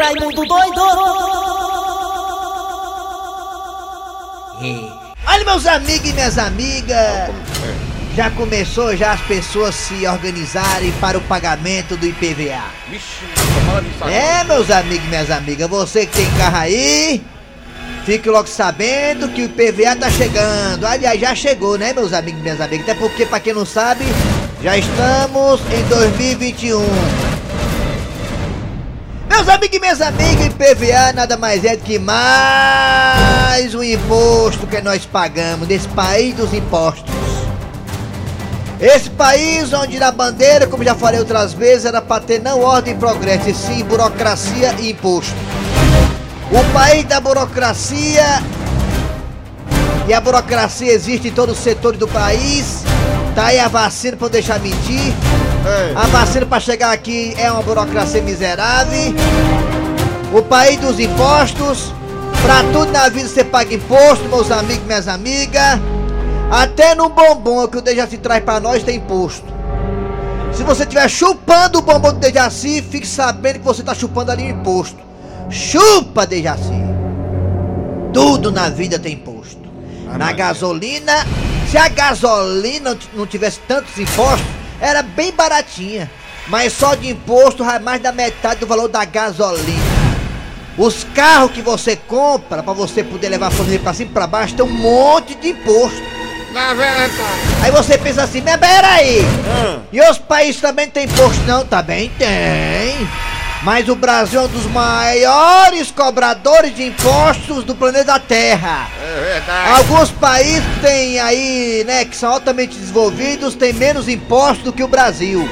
Raimundo doido! Olha meus amigos e minhas amigas, já começou já as pessoas se organizarem para o pagamento do IPVA. É, meus amigos e minhas amigas, você que tem carro aí, fique logo sabendo que o IPVA tá chegando. Aliás, já chegou, né, meus amigos e minhas amigas? Até porque, pra quem não sabe, já estamos em 2021. Meus amigos e minhas amigas, IPVA nada mais é do que mais um imposto que nós pagamos nesse país dos impostos. Esse país onde na bandeira, como já falei outras vezes, era para ter não ordem e progresso, e sim burocracia e imposto. O país da burocracia e a burocracia existe em todos os setores do país. Tá aí a vacina não deixar mentir. Ei, A vacina para chegar aqui é uma burocracia miserável. O país dos impostos. Pra tudo na vida você paga imposto, meus amigos, minhas amigas. Até no bombom que o Dejaci traz pra nós tem imposto. Se você estiver chupando o bombom do Dejaci, fique sabendo que você tá chupando ali o imposto. Chupa, Dejaci. Tudo na vida tem imposto. Na gasolina, se a gasolina não tivesse tantos impostos, era bem baratinha. Mas só de imposto vai mais da metade do valor da gasolina. Os carros que você compra pra você poder levar a família pra cima e pra baixo tem um monte de imposto. na verdade. Aí você pensa assim, mas peraí, Ah, e os países também tem imposto? Não, também tem. Mas o Brasil é um dos maiores cobradores de impostos do planeta Terra. é verdade. Alguns países têm aí, né, que são altamente desenvolvidos, têm menos impostos do que o Brasil.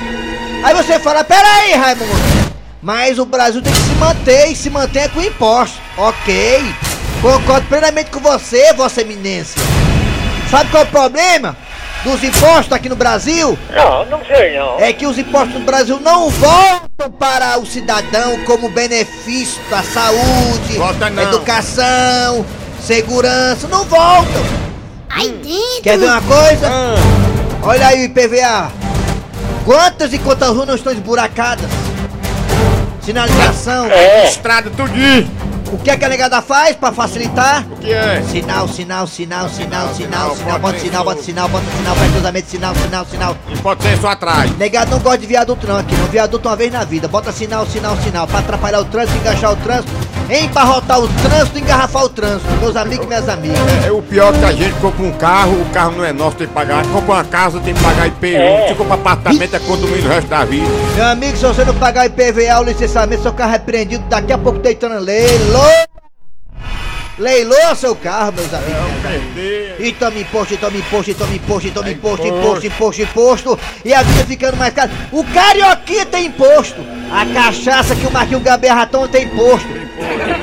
Aí você fala, peraí, Raimundo, mas o Brasil tem que se manter e se manter com impostos. Ok, concordo plenamente com você, Vossa Eminência. Sabe qual é o problema dos impostos aqui no Brasil? Não, não sei não. É que os impostos no Brasil não voltam para o cidadão como benefício para saúde, Volta não. educação, segurança, não voltam. Aí dentro! Quer ver uma coisa? Ah, Olha aí o IPVA. Quantas e quantas ruas não estão esburacadas? Sinalização. É, estrada tudinho. O que, é que a negada faz para facilitar? O que é? Sinal, sinal, sinal, sinal, sinal, sinal, sinal, bota bota sinal, bota sinal, bota sinal, vai cruzamento, sinal, sinal, sinal. E pode ser só atrás. Negado não gosta de viaduto não aqui, não. Viaduto uma vez na vida. Bota sinal, sinal, sinal. Pra atrapalhar o trânsito, enganchar o trânsito, embarrotar o trânsito, engarrafar o trânsito. Meus amigos e minhas amigas. É, é o pior que a gente compra um carro, o carro não é nosso, tem que pagar. Compra uma casa, tem que pagar IPU. É. Se compra apartamento, é condomínio o resto da vida. Meu amigo, se você não pagar IPVA, o licenciamento, seu carro é apreendido. Daqui a pouco deitando leilou. Leilou seu carro, meus amigos. e. E toma imposto, toma imposto, toma imposto, toma É imposto, imposto. imposto, imposto, e a vida ficando mais cara. O carioquinha tem imposto. A cachaça que o Marquinho Gaberratão tem imposto.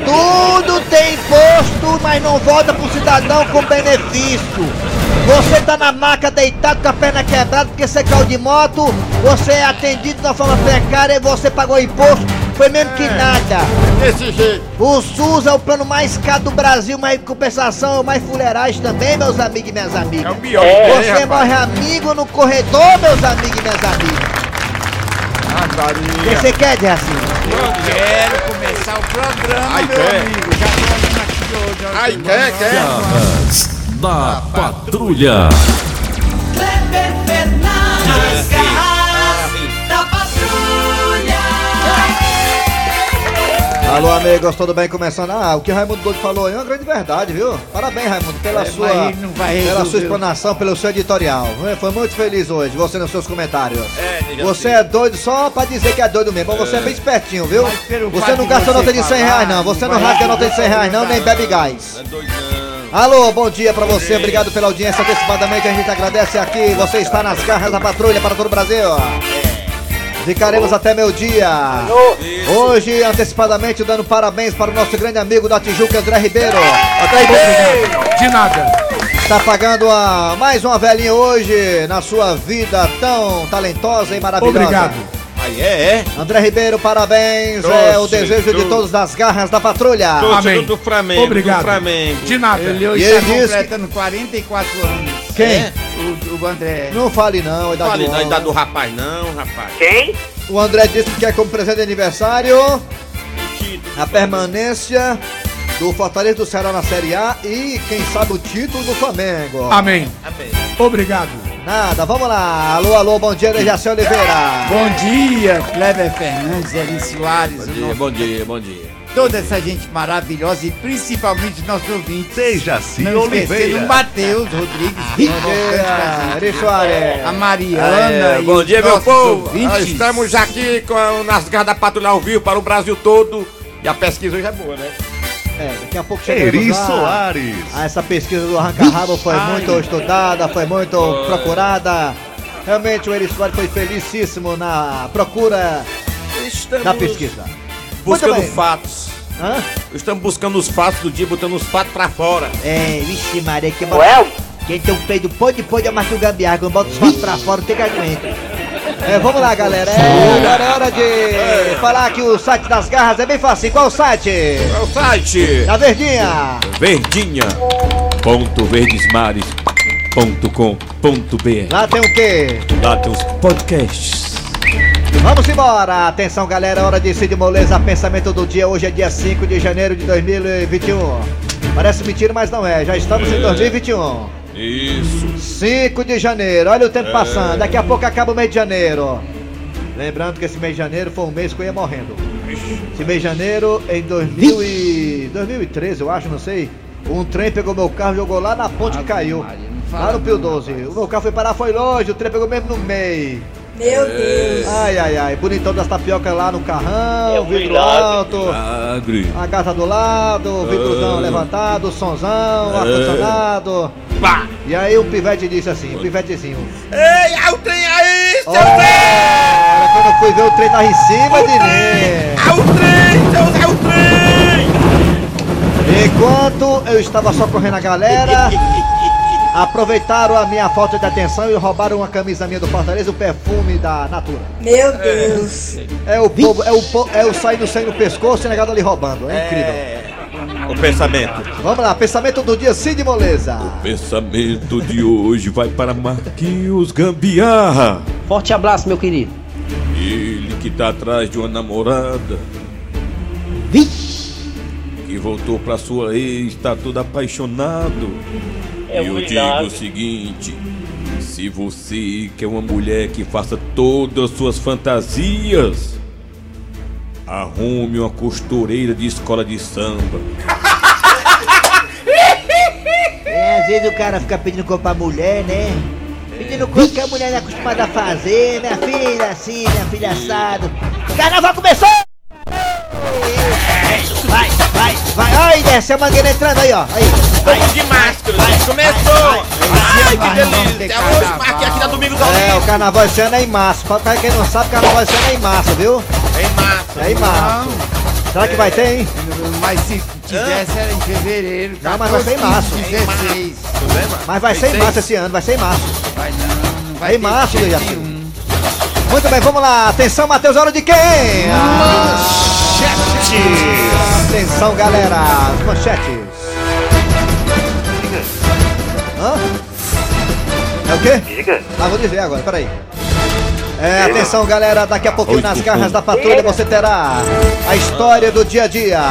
Tudo tem imposto, mas não volta pro cidadão com benefício. Você tá na maca deitado com a perna quebrada porque você caiu de moto, você é atendido de uma forma precária e você pagou imposto, foi mesmo que É. nada. Desse jeito. O SUS é o plano mais caro do Brasil, mas em compensação é o mais fuleiragem também, meus amigos e minhas É amigas. o pior. É. Você rapaz. morre amigo no corredor, meus amigos e minhas amigas. Ah, O que você quer, Jacinto? Eu quero começar o programa, Ai, meu quer? amigo. Já tô aqui hoje. ó. Ai, quer, quer. Da Patrulha. Kleber Fernandes, garras da patrulha! Alô, amigos, tudo bem? Começando. Ah, o que o Raimundo Doido falou aí é uma grande verdade, viu? Parabéns, Raimundo, pela É, sua. vai Pela sua explanação, pelo seu editorial. Foi muito feliz hoje, você nos seus comentários. É, Você assim. é doido só pra dizer que é doido mesmo, mas você é bem espertinho, viu? Você não gasta você nota de 100 reais, não. Você não não rasga nota de 100 reais, não, nem bebe gás. Alô, bom dia pra você, obrigado pela audiência antecipadamente, a gente agradece aqui, você está nas garras da patrulha para todo o Brasil. Ficaremos até meu dia. Hoje, antecipadamente, dando parabéns para o nosso grande amigo da Tijuca, André Ribeiro. André Ribeiro De nada. está pagando a, mais uma velhinha hoje na sua vida tão talentosa e maravilhosa. Obrigado. Aí é, é. André Ribeiro, parabéns. é o desejo de doce. todos das garras da patrulha. Amém. do Flamengo. Obrigado. Do Flamengo. De nada. Ele hoje está completando 44 anos. Quem? É? O, o André. Não fale não, idade Fale do da idade do homem. rapaz, não, rapaz. quem? O André disse que quer como presente de aniversário Que título. a permanência do Fortaleza do Ceará na Série A e, quem sabe, o título do Flamengo. Amém. Amém. Obrigado. Nada, vamos lá. Alô, alô, bom dia, Dejaci Oliveira. Bom dia, Kleber Fernandes, Eli Soares, Bom dia, nosso- bom dia, bom dia. toda essa gente maravilhosa e principalmente nossos ouvintes. Dejaci Não Oliveira. o Matheus Rodrigues. Bom dia, Eri Soares. A Mariana. É, bom dia, meu povo. ouvintes. Nós estamos aqui com, nas garras da Patrulha ao vivo para o Brasil todo. E a pesquisa hoje é boa, né? É, daqui a pouco chegamos Eri lá. Soares. Ah, essa pesquisa do arranca-rabo foi muito estudada, foi muito procurada. Realmente o Eri Soares foi felicíssimo na procura Estamos da pesquisa. buscando fatos. Hã? Estamos buscando os fatos do dia, botando os fatos pra fora. É, vixe Maria, que bota... Quem tem um peido pode pode é mais que o gambiarra, quando bota os fatos pra fora, não tem que aguenta. É, vamos lá, galera. É, agora é hora de falar que o site das garras é bem fácil. Qual o site? É o site. Da Verdinha. verdinha.verdesmares.com.br Lá tem o quê? Lá tem os podcasts. Vamos embora! Atenção, galera, hora de Cid Moleza, pensamento do dia. Hoje é dia 5 de janeiro de 2021. Parece mentira, mas não é. Já estamos em 2021. Isso. 5 de janeiro, olha o tempo passando. Daqui a pouco acaba o mês de janeiro. Lembrando que esse mês de janeiro foi um mês que eu ia morrendo. Esse mês de janeiro, em 2000 e... 2013, eu acho, não sei. Um trem pegou meu carro e jogou lá na ponte que caiu. Maria, Lá no Pio não, 12. O meu carro foi parar, foi longe. O trem pegou mesmo no meio. Meu Deus. Ai, ai, ai. Bonitão das tapiocas lá no carrão, vidro alto. Agri. A casa do lado, o vidrozão levantado, somzão, ar-condicionado. E aí o pivete disse assim, o pivetezinho. Ei, é o trem aí, seu Ora, trem! quando eu fui ver o trem tava em cima de mim. É o trem, seu é o trem! Enquanto eu estava socorrendo a galera, aproveitaram a minha falta de atenção e roubaram uma camisa minha do Fortaleza, o perfume da Natura. Meu Deus. É o povo, é o, po- é o saindo sem no pescoço e negado ali roubando. É incrível. O pensamento. Vamos lá, pensamento do dia, Cid Moleza. Pensamento de hoje vai para Marquinhos Gambiarra. Forte abraço, meu querido. Ele que tá atrás de uma namorada. Que voltou pra sua ex, tá todo apaixonado. É e eu digo o seguinte: se você quer uma mulher que faça todas as suas fantasias, arrume uma costureira de escola de samba. É, às vezes o cara fica pedindo coisa pra mulher, né? Pedindo coisa que a mulher não é acostumada a fazer, minha filha assim, minha filha assado. Carnaval começou! Vai, vai, ai, desce a mangueira entrando aí, ó. Aí, Vamos de máscara, gente. Começou! Ai, que vai, vamos ter delícia! Hoje, carnaval. aqui, aqui na Domingos ao É, o carnaval esse ano é em março. Pra quem não sabe, carnaval esse ano é em março, viu? É em março. É em março. Será que vai ter, hein? Mas se tivesse era em fevereiro. Não, mas vai ser em 14, março. 16. Tudo bem, mano? Mas vai ser em março esse ano, vai ser em março. Vai não, não vai É em março, Dejaci. Muito bem, vamos lá. Atenção, Matheus, hora de quem? Atenção, galera. As manchetes. Hã? É o quê? Diga. Ah, vou dizer agora, peraí. É, atenção galera, daqui a pouquinho nas garras da patrulha você terá a história do dia a dia.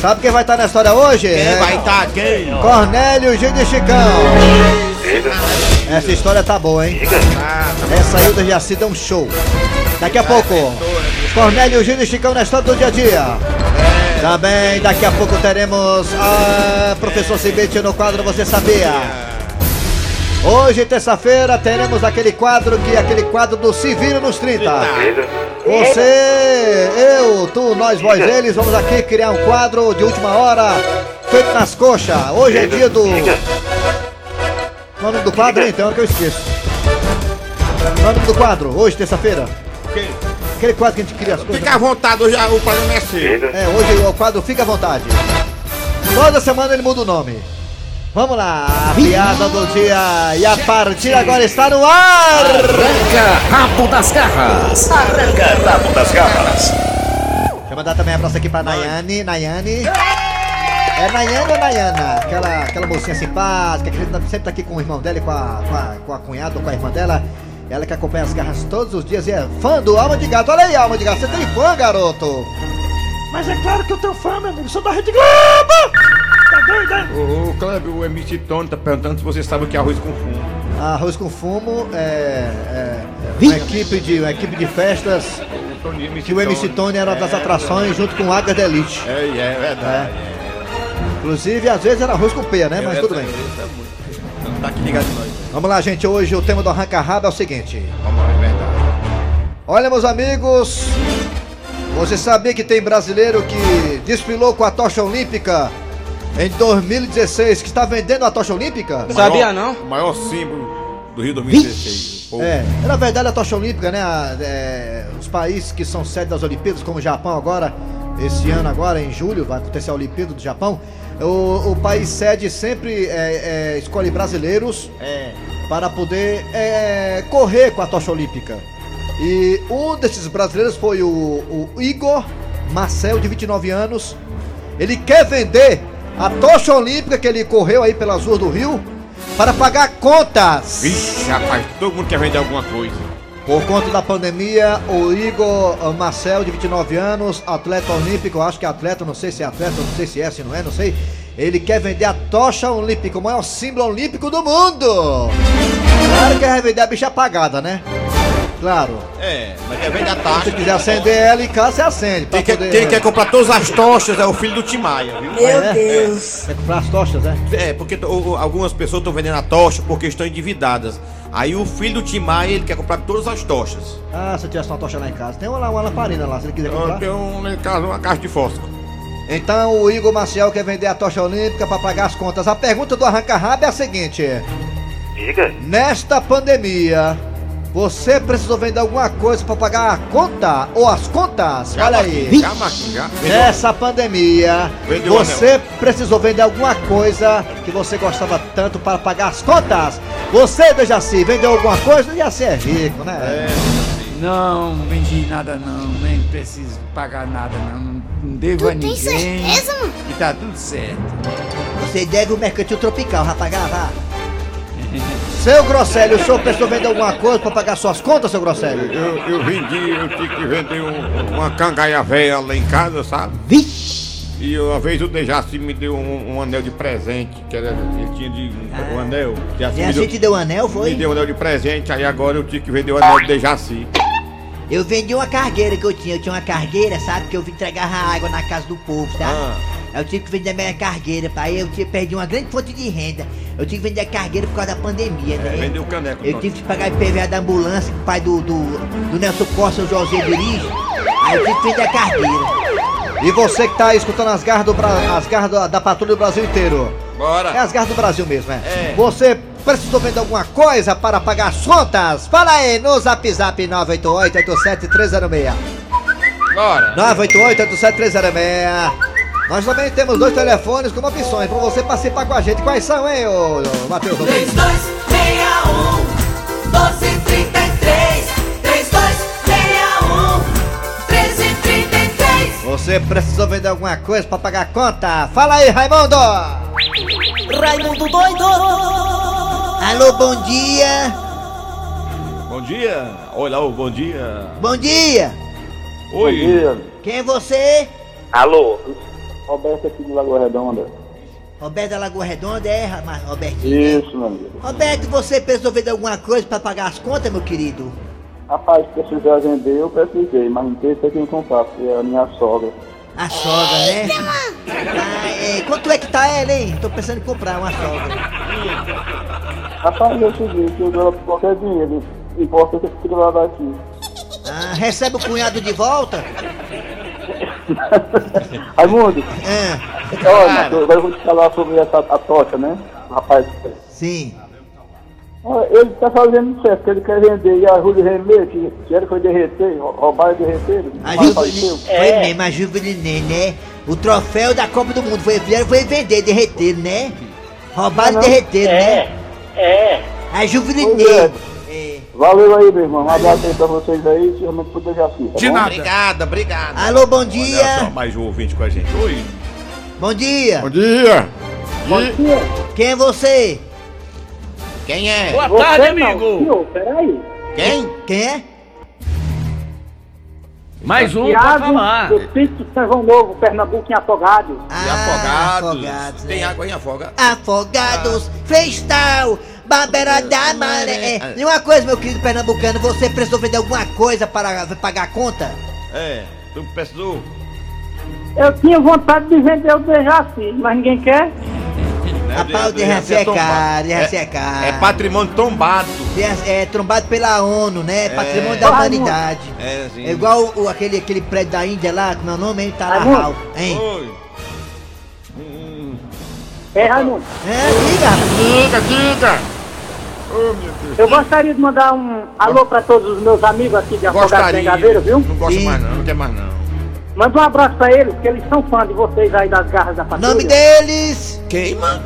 Sabe quem vai estar na história hoje? Quem É vai estar quem? Cornélio Gil de Chicão. Essa história tá boa, hein? Essa aí do Jaci deu um show. Daqui a pouco, Cornélio Gil de Chicão na história do dia a dia. Também daqui a pouco teremos a professor Cibete no quadro Você Sabia. Hoje, terça-feira, teremos aquele quadro que é aquele quadro do Se Vira nos 30. Você, eu, tu, nós, vós, eles, vamos aqui criar um quadro de última hora feito nas coxas. Hoje é dia do. É nome do quadro? Tem hora que eu esqueço. É nome do quadro? Hoje, terça-feira? Quem? Aquele quadro que a gente cria as coisas. Fica à vontade, hoje o programa é seu. É, hoje o quadro fica à vontade. Toda semana ele muda o nome. Vamos lá, a piada do dia e a partir agora está no ar! Arranca rabo das garras. Arranca rabo das garras. Deixa eu mandar também um abraço aqui pra Nayane, Nayane. É Nayane ou Nayana? Aquela, aquela mocinha simpática, que sempre tá aqui com o irmão dela e com a, com a, com a cunhada ou com a irmã dela. Ela que acompanha as garras todos os dias e é fã do Alma de Gato. Olha aí, Alma de Gato, você tem fã, garoto? Mas é claro que eu tenho fama, meu amigo. Sou da Rede Globo! Tá doido, hein? Ô, ô Cleber, o MC Tony tá perguntando se você sabe o que é arroz com fumo. Arroz com fumo é, é uma, equipe de, uma equipe de festas O Tony, MC que o MC Tony era uma das atrações junto com o Águia da Elite. É, é, é verdade. Inclusive, às vezes era arroz com peia, né? Mas tudo bem. Tá aqui ligado em nós. Vamos lá, gente. Hoje o tema do Arranca Rabo é o seguinte. Vamos lá, é verdade. Olha, meus amigos, você sabia que tem brasileiro que desfilou com a tocha olímpica em 2016 que está vendendo a tocha olímpica? Sabia não? O maior símbolo do Rio 2016. Pô, É, na verdade a tocha olímpica, né? a- é, os países que são sede das Olimpíadas, como o Japão agora, esse ano agora, em julho, vai acontecer a Olimpíada do Japão. O, o país sede sempre é, é, escolhe brasileiros para poder é, correr com a tocha olímpica. E um desses brasileiros foi o, o Igor Marcel, de 29 anos. Ele quer vender a tocha olímpica que ele correu aí pelas ruas do Rio para pagar contas. Vixe, rapaz, todo mundo quer vender alguma coisa. Por conta da pandemia, o Igor Marcel, de 29 anos, atleta olímpico, acho que é atleta, não sei se é atleta, não sei se é, se não é, não sei. Ele quer vender a tocha olímpica, o maior símbolo olímpico do mundo. Claro que vai vender a bicha apagada, né? Claro. É, mas quer vender a Se taxa. você quiser acender ela em casa, você acende. Quem quer, poder- quem quer comprar todas as tochas é o filho do Timaya, viu? Meu É? Deus. Quer comprar as tochas, né? É, porque algumas pessoas estão vendendo a tocha porque estão endividadas. Aí o filho do Timaya, ele quer comprar todas as tochas. Ah, se eu tivesse uma tocha lá em casa. Tem uma, lá, uma lamparina lá, se ele quiser comprar. tenho um, lá em casa uma caixa de fósforo. Então o Igor Marcel quer vender a tocha olímpica para pagar as contas. A pergunta do Arranca Rabo é a seguinte: Diga. Nesta pandemia, você precisou vender alguma coisa para pagar a conta ou as contas? Olha aí. Já, Marquinhos, já. Nessa pandemia, você precisou vender alguma coisa que você gostava tanto para pagar as contas? Você, Dejaci, vendeu alguma coisa? Dejaci é rico, né? Não, não vendi nada não, nem preciso pagar nada não. Não devo a Tu tem ninguém. certeza, mano? E tá tudo certo. Você deve o mercantil tropical, vai pagar, vá. Seu Grosselio, o senhor precisou vender alguma coisa para pagar suas contas, seu Grosselio? Eu, eu vendi, eu tive que vender um- uma cangaia velha lá em casa, sabe? E uma vez o Dejaci me deu um, um anel de presente, que era, ele tinha de um, um anel. Dejaci me, deu, deu um anel, me deu um anel de presente, aí agora eu tive que vender o anel de Dejaci. Eu vendi uma cargueira que eu tinha. Eu tinha uma cargueira, sabe? Que eu vim entregar a água na casa do povo, sabe? Ah. Aí Eu tive que vender a minha cargueira, pai. Eu tinha, perdi uma grande fonte de renda. Eu tive que vender a cargueira por causa da pandemia, né? Vendeu o caneco. Eu tive que pagar IPVA da ambulância que o pai do, do, do Nelson Costa, o José dirige. Aí eu tive que vender a cargueira. E você que tá aí escutando as garras, do Bra... as garras da, da patrulha do Brasil inteiro. É Bora! as garras do Brasil mesmo, é. É. Você precisou vender alguma coisa para pagar as contas? Fala aí no zap zap 988-87306. Bora! 988-87306. Nós também temos dois telefones com opções para você participar com a gente. Quais são, hein, ô, ô Matheus? 3261 1233 3261 1333 Você precisou vender alguma coisa para pagar a conta? Fala aí, Raimundo! Raimundo doido! Alô, bom dia! Bom dia! Olha, ô, bom dia! Bom dia! Oi! Quem é você? Alô? Roberto aqui de Lagoa Redonda. Roberto da Lagoa Redonda, é, Robertinho? Isso, meu amigo. Roberto, você precisou vender alguma coisa para pagar as contas, meu querido? Rapaz, se precisar vender, eu precisei, mas não tem quem comprar, porque é a minha sogra. A sogra, né? Ah, é, quanto é que tá ela, hein? Tô pensando em comprar uma sogra. Rapaz, o seguinte, eu dou qualquer dinheiro, é que fique lá daqui. Ah, recebe o cunhado de volta? Raimundo, Ah, olha, agora eu vou te falar sobre essa a tocha, né? Rapaz, sim. olha, ele tá fazendo certo, ele quer vender, e a Júlia Remê, que, que ele foi derreter, rou- roubar e derreter, A foi mesmo, a Juvenil, né? O troféu da Copa do Mundo foi, foi vender, derreter, né? Roubaram e derreteram, né? É, A Juvenil. Valeu aí, meu irmão, um abraço aí pra vocês aí, se eu não puder já fica, tá De bom? nada. Obrigada, obrigada! Alô, bom Olha só, dia! mais um ouvinte com a gente. Oi! Bom dia! Bom dia! Quem é você? Quem é? Boa tarde, amigo! Senhor, peraí. Quem? Quem é? Mais um, Tiago, falar. do São João Novo, Pernambuco, em Afogados. E afogados. afogados, Tem é. água em afogado? Afogados, Festal, Babera da Maré. É, E uma coisa, meu querido pernambucano, você precisou vender alguma coisa para pagar a conta? É, tu precisou. Eu tinha vontade de vender o Dejaci, mas ninguém quer. Rapaz, o Dejaci é caro, Dejaci é caro. É patrimônio tombado. Dejaci É trombado pela ONU, né? Patrimônio da Raimundo. humanidade. É, assim. É igual o, aquele, aquele prédio da Índia lá, como é o nome? Hein? Tá Raimundo. Raul. Hein? Oi. Hum, É, Raimundo. É, rapaz. Diga, diga. Oh. Eu gostaria de mandar um alô pra todos os meus amigos aqui de Afogados Gostaria. Bengadeiro, viu? Não gosto Sim. mais não, não quer mais não. Manda um abraço pra eles, que eles são fãs de vocês aí das garras da patrulha. Nome deles. Queima.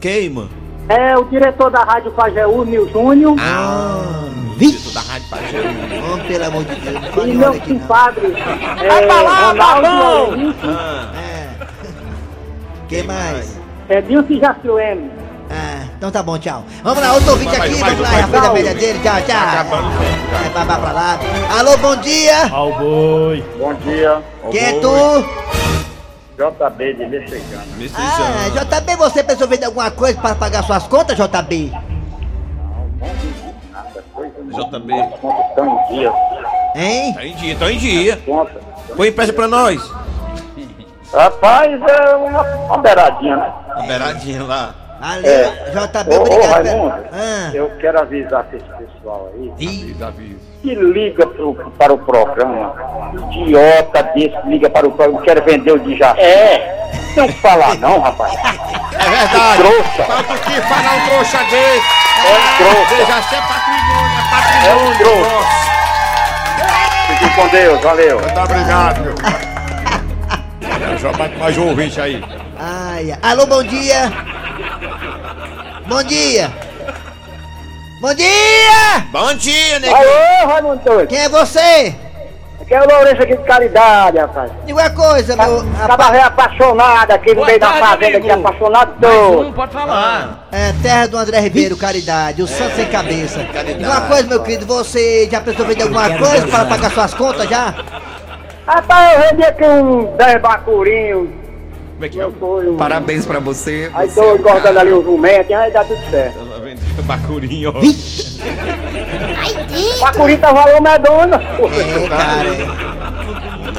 Queima. É o diretor da Rádio Pajeú, Nil Júnior. Ah, vixe. da Rádio Pajé. Homem, pelo amor de Deus, não E meu hora aqui não. compadre, é, Ronaldo Aloysio, É. Quem mais? é Dilce Jaciuene. Então tá bom, tchau. Vamos lá, outro ouvinte aqui, vamos lá, vai, já fez a vai. média dele, tchau, tchau. É, vai, vai pra lá. Alô, bom dia. Ao boi. Bom dia, Quem é tu? JB de Mexicana. Ah, JB, você pensou vender alguma coisa para pagar suas contas, JB? JB. Estão em dia, Hein? Tá em dia, tá em dia. Põe peça pra nós. Rapaz, é uma, uma beiradinha, né? A beiradinha lá. Valeu, JB, Ô, ô, obrigado. Raimundo, Ah, eu quero avisar esse pessoal aí Avisa, avisa. que liga pro, para o programa. Idiota desse que liga para o programa, quer vender o de já. É, não falar não, rapaz. É verdade. Trouxa. Tanto que falar um trouxa desse. É trouxa. Veja se é patrimônio, é É um patrimônio. trouxa. Fique com Deus, valeu. Muito obrigado, meu. Já bate mais um ouvinte aí. ai. Alô, bom dia. Bom dia. Bom dia! Bom dia, nego. Alô, Raimundo Doido. Quem é você? Aqui é o Lourenço aqui de caridade, rapaz. Diga uma coisa, meu. Tava apaixonado aqui no meio da fazenda, amigo. aqui apaixonado todo. um, pode falar. é terra do André Ribeiro, caridade, o santo sem cabeça. caridade. Diga uma coisa, meu querido, você já pensou vender alguma coisa para pagar suas contas já? Rapaz, eu vendi aqui um 10 bacurinhos. Como é que é? Eu... Parabéns pra você. Aí você tô é engordando ali o jumento, e aí dá tudo certo. Ela vendeu bacurinho, ó. Bacuri tá valor medonha. É, cara.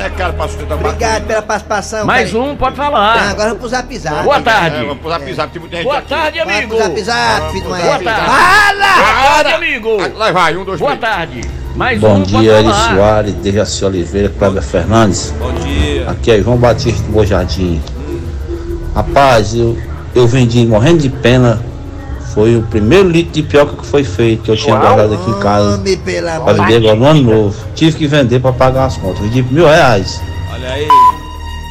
É caro pra sustentar. Obrigado pela participação. Mais cara. um, pode falar. agora vamos pro zap zap. Boa É, tarde. vamos pro zap zap, tem muita gente Boa aqui. tarde, amigo. pro zap zap, filho Boa tarde. Fala! Boa tarde, amigo. Lá vai, um, dois, Boa três. tarde. Mais Bom um, dia, Eli falar. Soares, Dejaci Oliveira, Cláudia Fernandes. Bom dia. Aqui é João Batista do Bojardim. Rapaz, eu, eu vendi morrendo de pena. Foi o primeiro litro de pioca que foi feito, que eu tinha guardado aqui em casa. Pra vender agora no ano novo. Tive que vender pra pagar as contas. Vendi por mil reais. Olha aí.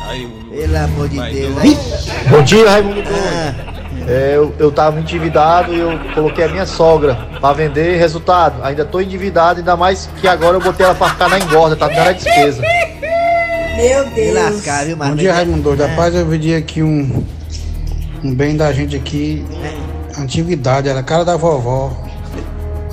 Aí, Pelo amor de Deus. Bom dia, Raimundo ah, É, eu, eu tava endividado e eu coloquei a minha sogra pra vender. Resultado, ainda tô endividado, ainda mais que agora eu botei ela pra ficar na engorda, tá dando a despesa. Meu me Deus. lascar, viu, Bom dia, Raimundo. Ah, Rapaz, eu vendi aqui um, um bem da gente aqui, antiguidade, era a cara da vovó.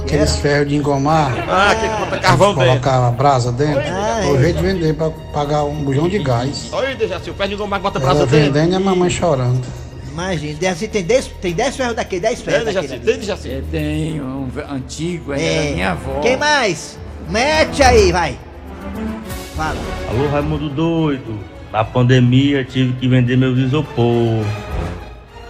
Aqueles ferros de engomar, Ah, quem bota carvão dentro. colocar a brasa dentro. Ah, Foi o é. jeito de vender pra pagar um bujão de gás. Olha aí, deixa assim, o pé de gomar bota braço dentro. vendendo e a mamãe chorando. Imagina, ser- tem 10 tem dez ferros daqui, 10 ferros É, assim, deixa assim. É, Eu tenho um antigo, É. da minha avó. Quem mais? Mete aí, vai. Fala. Alô, Raimundo doido. Na pandemia tive que vender meus isopor.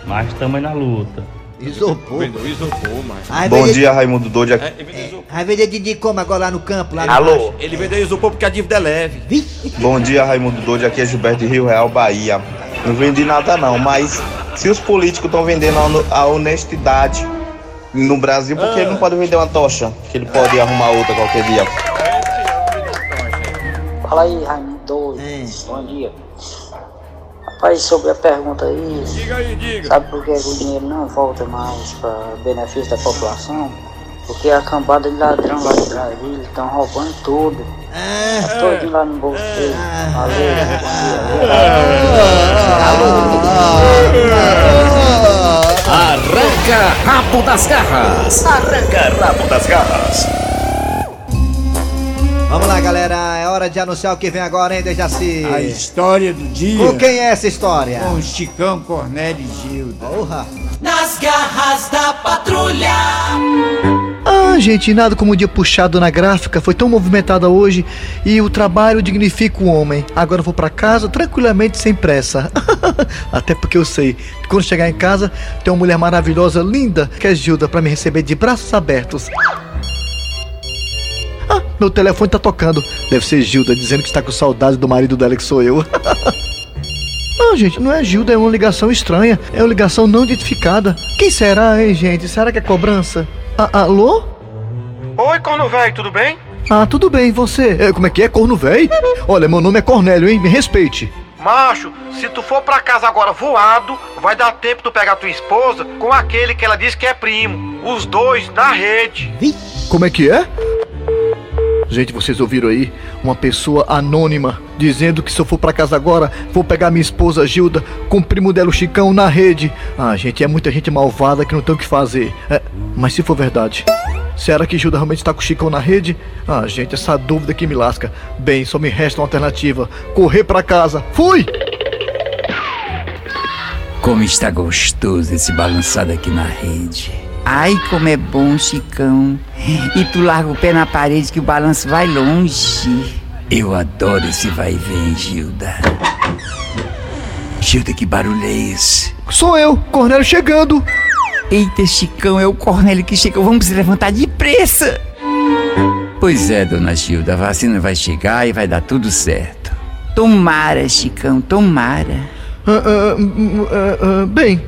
Mas estamos na luta. Isopor. Vendeu isopor, mas. Bom dia, Raimundo Doide. É, isopor. Vai vender Didi como agora lá no campo? Lá no Alô? Ele vendeu isopor porque a dívida é leve. Bom dia, Raimundo Doide. Aqui é Gilberto de Rio Real, Bahia. Não vendi nada não, mas se os políticos estão vendendo a honestidade no Brasil, por que ele não pode vender uma tocha? Que ele pode arrumar outra qualquer dia. Fala aí, Raimundo doido. É. Bom dia. Rapaz, sobre a pergunta aí, Diga aí, diga. sabe por que o dinheiro não volta mais para benefício da população? Porque a cambada de ladrão lá de Brasília estão roubando tudo. Ah, Tá todinho lá no bolso dele. Valeu, bom dia. Arranca rabo das garras. Arranca rabo das garras. Vamos lá, galera. Hora de anunciar o que vem agora, hein, Dejaci? A história do dia. Com quem é essa história? Com Chicão, Cornélio e Gilda. Porra. Nas garras da patrulha. Ah, gente, nada como um dia puxado na gráfica, foi tão movimentada hoje e o trabalho dignifica o homem. Agora eu vou pra casa tranquilamente, sem pressa. Até porque eu sei que quando chegar em casa tem uma mulher maravilhosa, linda, que é Gilda, pra me receber de braços abertos. Ah, meu telefone tá tocando. Deve ser Gilda dizendo que está com saudade do marido dela que sou eu. Ah, gente, não é Gilda, é uma ligação estranha. É uma ligação não identificada. Quem será, hein, gente? Será que é cobrança? Ah, alô? Oi, corno velho, tudo bem? Ah, tudo bem, você? É, como é que é, corno véi? Olha, meu nome é Cornélio, hein? Me respeite. Macho, se tu for pra casa agora voado, vai dar tempo tu pegar tua esposa com aquele que ela disse que é primo. Os dois na rede. Como é que é? Gente, vocês ouviram aí? Uma pessoa anônima dizendo que se eu for pra casa agora, vou pegar minha esposa Gilda com o primo dela, o Chicão, na rede. Ah, gente, é muita gente malvada que não tem o que fazer. É, mas se for verdade, será que Gilda realmente está com o Chicão na rede? Ah, gente, essa dúvida que me lasca. Bem, só me resta uma alternativa: correr pra casa. Fui! Como está gostoso esse balançado aqui na rede. Ai, como é bom, Chicão. E tu larga o pé na parede que o balanço vai longe. Eu adoro esse vai e vem, Gilda. Gilda, que barulho é esse? Sou eu, Cornélio chegando. Eita, Chicão, é o Cornélio que chegou. Vamos se levantar depressa. Pois é, dona Gilda, a vacina vai chegar e vai dar tudo certo. Tomara, Chicão, tomara. Ah, ah, hum, ah, ah, bem,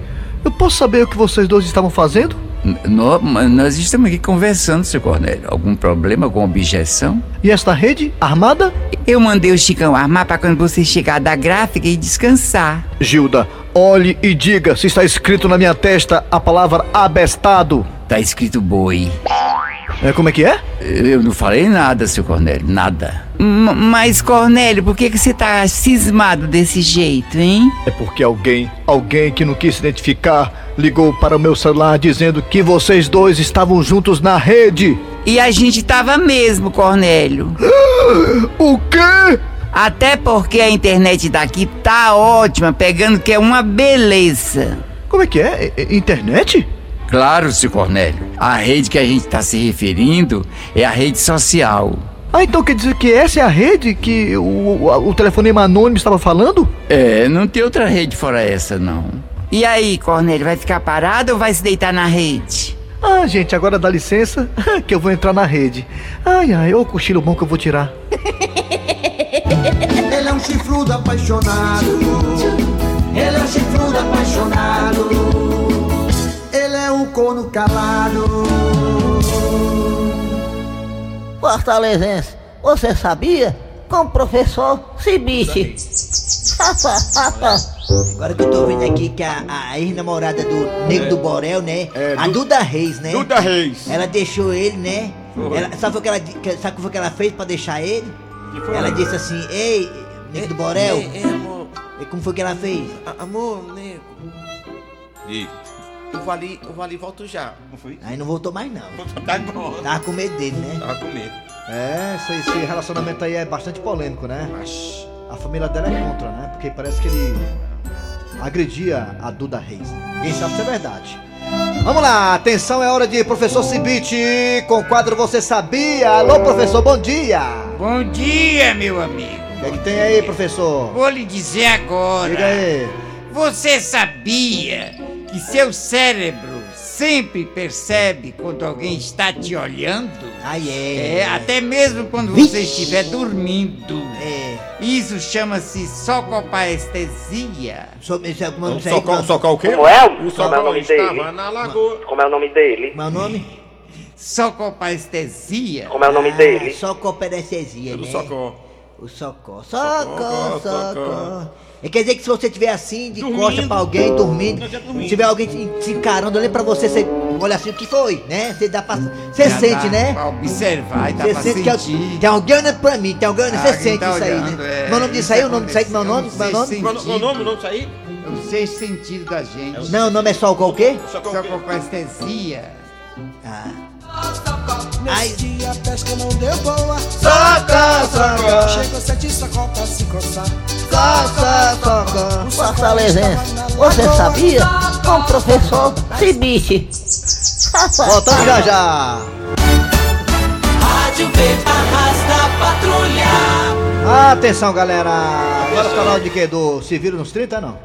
eu posso saber o que vocês dois estavam fazendo? N- nó- mas nós estamos aqui conversando, seu Cornélio. Algum problema, alguma objeção? E esta rede armada? Eu mandei o Chicão armar para quando você chegar da gráfica e descansar. Gilda, olhe e diga se está escrito na minha testa a palavra abestado. Tá escrito boi. É, como é que é? Eu não falei nada, seu Cornélio, nada. M- mas, Cornélio, por que, que você tá cismado desse jeito, hein? É porque alguém, alguém que não quis se identificar, ligou para o meu celular dizendo que vocês dois estavam juntos na rede. E a gente tava mesmo, Cornélio. O quê? Até porque a internet daqui tá ótima, pegando que é uma beleza. Como é que é? É- é Internet? Claro, seu Cornélio. A rede que a gente tá se referindo é a rede social. Ah, então quer dizer que essa é a rede que o, o, o telefonema anônimo estava falando? É, não tem outra rede fora essa, não. E aí, Cornélio, vai ficar parado ou vai se deitar na rede? Ah, gente, agora dá licença que eu vou entrar na rede. Ai, ai, ô cochilo bom que eu vou tirar. Ele é um chifrudo apaixonado. Ele é um chifrudo apaixonado. Ele é um corno calado. Fortalezense, você sabia? Com o professor Cibiche. Agora que eu tô vendo aqui que a, a ex-namorada do Nego do Borel, né? É, a Du- Duda Reis, né? Duda Reis. Ela deixou ele, né? Foi. Ela, sabe, o que ela, sabe o que foi que ela fez pra deixar ele? Ela disse assim, ei, Nego do Borel. É, é, amor. E como foi que ela fez? A- Amor, nego. E Eu vou ali, eu vou ali volto já. Não foi? Aí não voltou mais não. Tá bom. Tava com medo dele, né? tava com medo. É, esse, esse relacionamento aí é bastante polêmico, né? A família dela é contra, né? Porque parece que ele agredia a Duda Reis. Ninguém sabe se é verdade. Vamos lá, atenção, é hora de professor Cibite com o quadro Você Sabia? Alô, professor, bom dia! Bom dia, meu amigo. O que, é que tem aí, professor? Vou lhe dizer agora. Diga aí. Você sabia que seu cérebro sempre percebe quando alguém está te olhando? Ah, é. É, até mesmo quando você estiver dormindo. É. Isso chama-se socopaestesia. So, isso é, como, O isso aí, Socol, como- Socol o quê? Como é? O Como é o nome estava dele? na lagoa. Como é o nome dele? Como é nome? Socopaestesia. Como é o nome dele? Só coperecesia, Do né? Socó. O socó. Socó, Socó. É quer dizer que se você estiver assim, de Dormindo. costa pra alguém, dormindo, dormindo. se tiver alguém te, te encarando ali pra você, você olha assim, o que foi, né? Você dá pra... Você Já sente, dá né? Pra observar e dá Você pra sente que é- sentir. tem alguém olhando pra mim, tem alguém olhando, Ah, você sente tá isso aí, olhando, né? é, meu nome disso isso aí, o nome disso aí, meu nome, meu nome? o nome? O nome disso aí? É o sexto sentido da gente. Não, o nome é só o quê? Socó o quê? Socopaestesia. Ah, Nesse dia a pesca não deu boa. Soca, soca. Chegou sete sacó pra se coçar. Soca, soca. Fortalezense, você sabia? Com o professor Cibiche. Voltando já já. Rádio V Arrasta Patrulha. Atenção, galera. Agora falar de quê? Do Se Vira nos 30, não?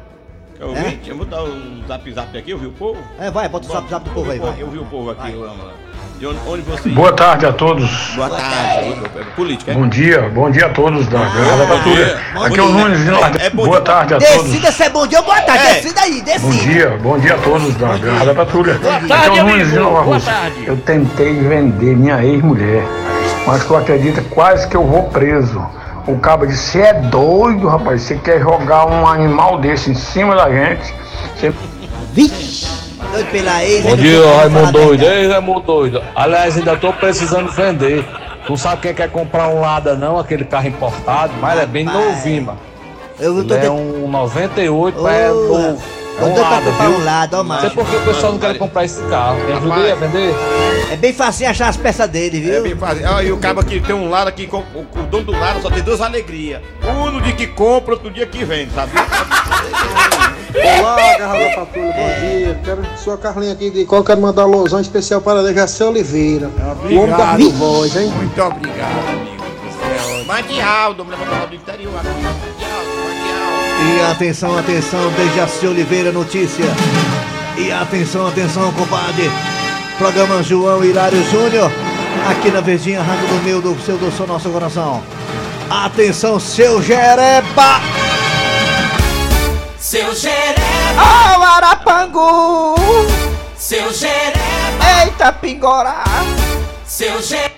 Eu É? vi, eu vou dar o zap zap aqui, eu vi o povo? É, vai, bota o zap zap do povo aí, vai. Eu vi o povo aqui, eu amo. De onde, Boa tarde a todos. Boa tarde. Política, é? Bom dia, bom dia a todos da Grada Patrulha. bom Aqui é o. Nunes de Nordeste. É bom Boa tarde a todos. Decida se é bom dia ou boa tarde. É. Decida aí, Bom decida. dia, bom dia a todos da Grada Patrulha. Aqui é o Nunes de. Nova Rússia. Eu tentei vender minha ex-mulher, mas tu acredita quase que eu vou preso. O cabo disse, você é doido, rapaz, você quer jogar um animal desse em cima da gente? Você... Doido pela ex. Bom não dia, Raimundo Doido. Ei, Raimundo Doido. Aliás, ainda tô precisando vender. Tu sabe quem quer comprar um Lada não, aquele carro importado, mas é bem novinho, mano. Eu tô Ele é um 98, mas é novo. É um Lada, viu? um Lada, ó, Não sei macho. por que o pessoal não quer comprar esse carro. Me ajudei a vender? É bem fácil achar as peças dele, viu? É bem fácil. Ah, e o cabo aqui tem um lado aqui, com- o, o dono do lado só tem duas alegrias. Um no dia que compra, outro dia que vende, sabe? Olá, Garra da Patrulha, bom dia. Quero sua Carlinha aqui de qual quero mandar um alusão especial para Dejaci Oliveira. o homem da Obrigado. voz, hein? Muito obrigado, amigo. É Mande Aldo, mulher do interior. E atenção, atenção, Dejaci Oliveira, notícia. E atenção, atenção, compadre. Programa João Hilário Júnior, aqui na Verdinha, Rádio do Meu, do seu, do seu, nosso coração. Atenção, seu Jereba! Seu Jereba, Ó, Arapangu! seu Jereba, Eita, Pingorá! seu Jereba.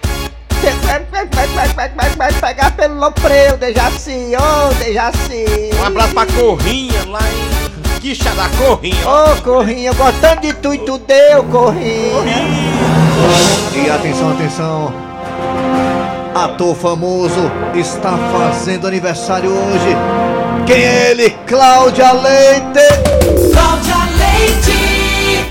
Vai, vai, vai, vai, vai, vai, vai pegar pelo Lopreu, Dejaci, ô, Dejaci! Um abraço pra Corrinha, lá em Quixa da Corrinha. Ô, Corrinha, gostando de tu e tu deu, Corrinha! E atenção, atenção. Ator famoso está fazendo aniversário hoje. Quem é ele? Cláudia Leite! Cláudia Leite,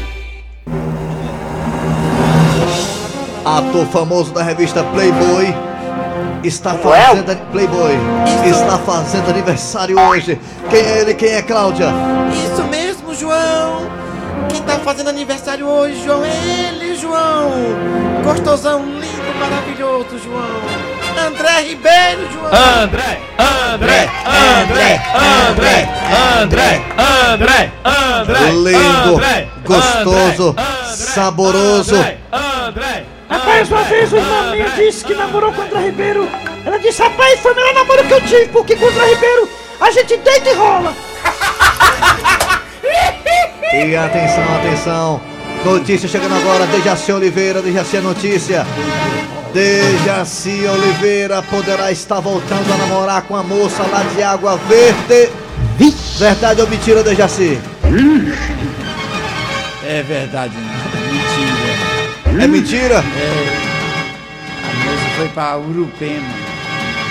Ator famoso da revista Playboy está fazendo Playboy está fazendo aniversário hoje. Quem é ele? Quem é Cláudia? Isso mesmo, João. Quem tá fazendo aniversário hoje, João, é ele, João. Gostosão, lindo, maravilhoso, João. André Ribeiro, João. André, André, André, André, André, André, André, Lindo, André, gostoso, saboroso. André, Rapaz, uma vez uma minha disse que namorou com o André Ribeiro. Ela disse, rapaz, foi o melhor namoro que eu tive, porque com o André Ribeiro a gente deita e rola. E atenção, atenção. Notícia chegando agora, Dejaci Oliveira, Dejaci a notícia. Dejaci Oliveira poderá estar voltando a namorar com a moça lá de Água Verde. Verdade ou mentira, Dejaci? É verdade, não. Mentira. É mentira? É. A moça foi pra Urupema.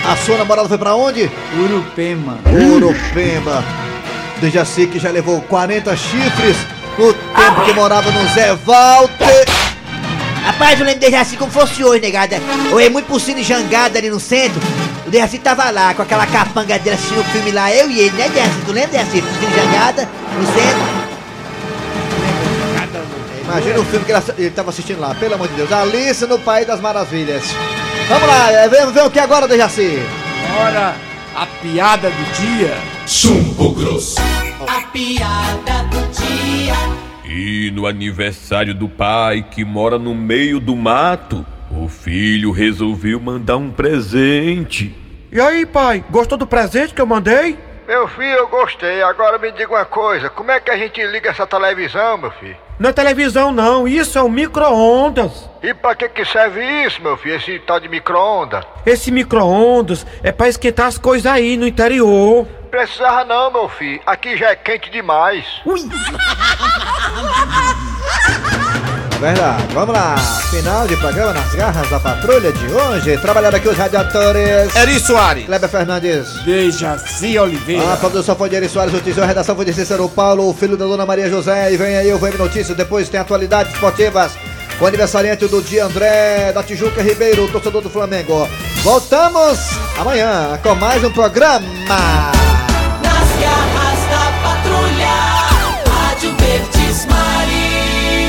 A sua namorada foi pra onde? Urupema. Urupema. Dejaci que já levou 40 chifres no tempo que morava no Zé Walter. Rapaz, eu lembro do Dejaci como fosse hoje, negada. Eu ia muito por cima de jangada ali no centro. O Dejaci tava lá com aquela capanga dele assistindo o filme lá, eu e ele, né, Dejaci? Tu lembra, Dejaci? Por cima de jangada no centro. Imagina o filme que ele estava assistindo lá, pelo amor de Deus. Alice no País das Maravilhas. Vamos lá, é, vamos ver o que agora, Dejaci? Ora, a piada do dia. Chumbo grosso. A piada do dia. E no aniversário do pai que mora no meio do mato, o filho resolveu mandar um presente. E aí, pai, gostou do presente que eu mandei? Meu filho, eu gostei. Agora me diga uma coisa: como é que a gente liga essa televisão, meu filho? Não é televisão, não. Isso é um micro-ondas. E pra que que serve isso, meu filho? Esse tal de micro-onda? Esse micro-ondas é pra esquentar as coisas aí no interior. Precisava não, meu filho. Aqui já é quente demais. Verdade, vamos lá. Final de programa nas garras da patrulha de hoje. Trabalhando aqui os radiadores. Eri Soares. Kleber Fernandes. Dejaci Oliveira. A produção foi de Eri Soares, notícia, a redação foi de Cícero Paulo, o filho da dona Maria José. E vem aí o VM Notícias, depois tem atualidades esportivas. com o aniversariante do dia André da Tijuca Ribeiro, torcedor do Flamengo. Voltamos amanhã com mais um programa.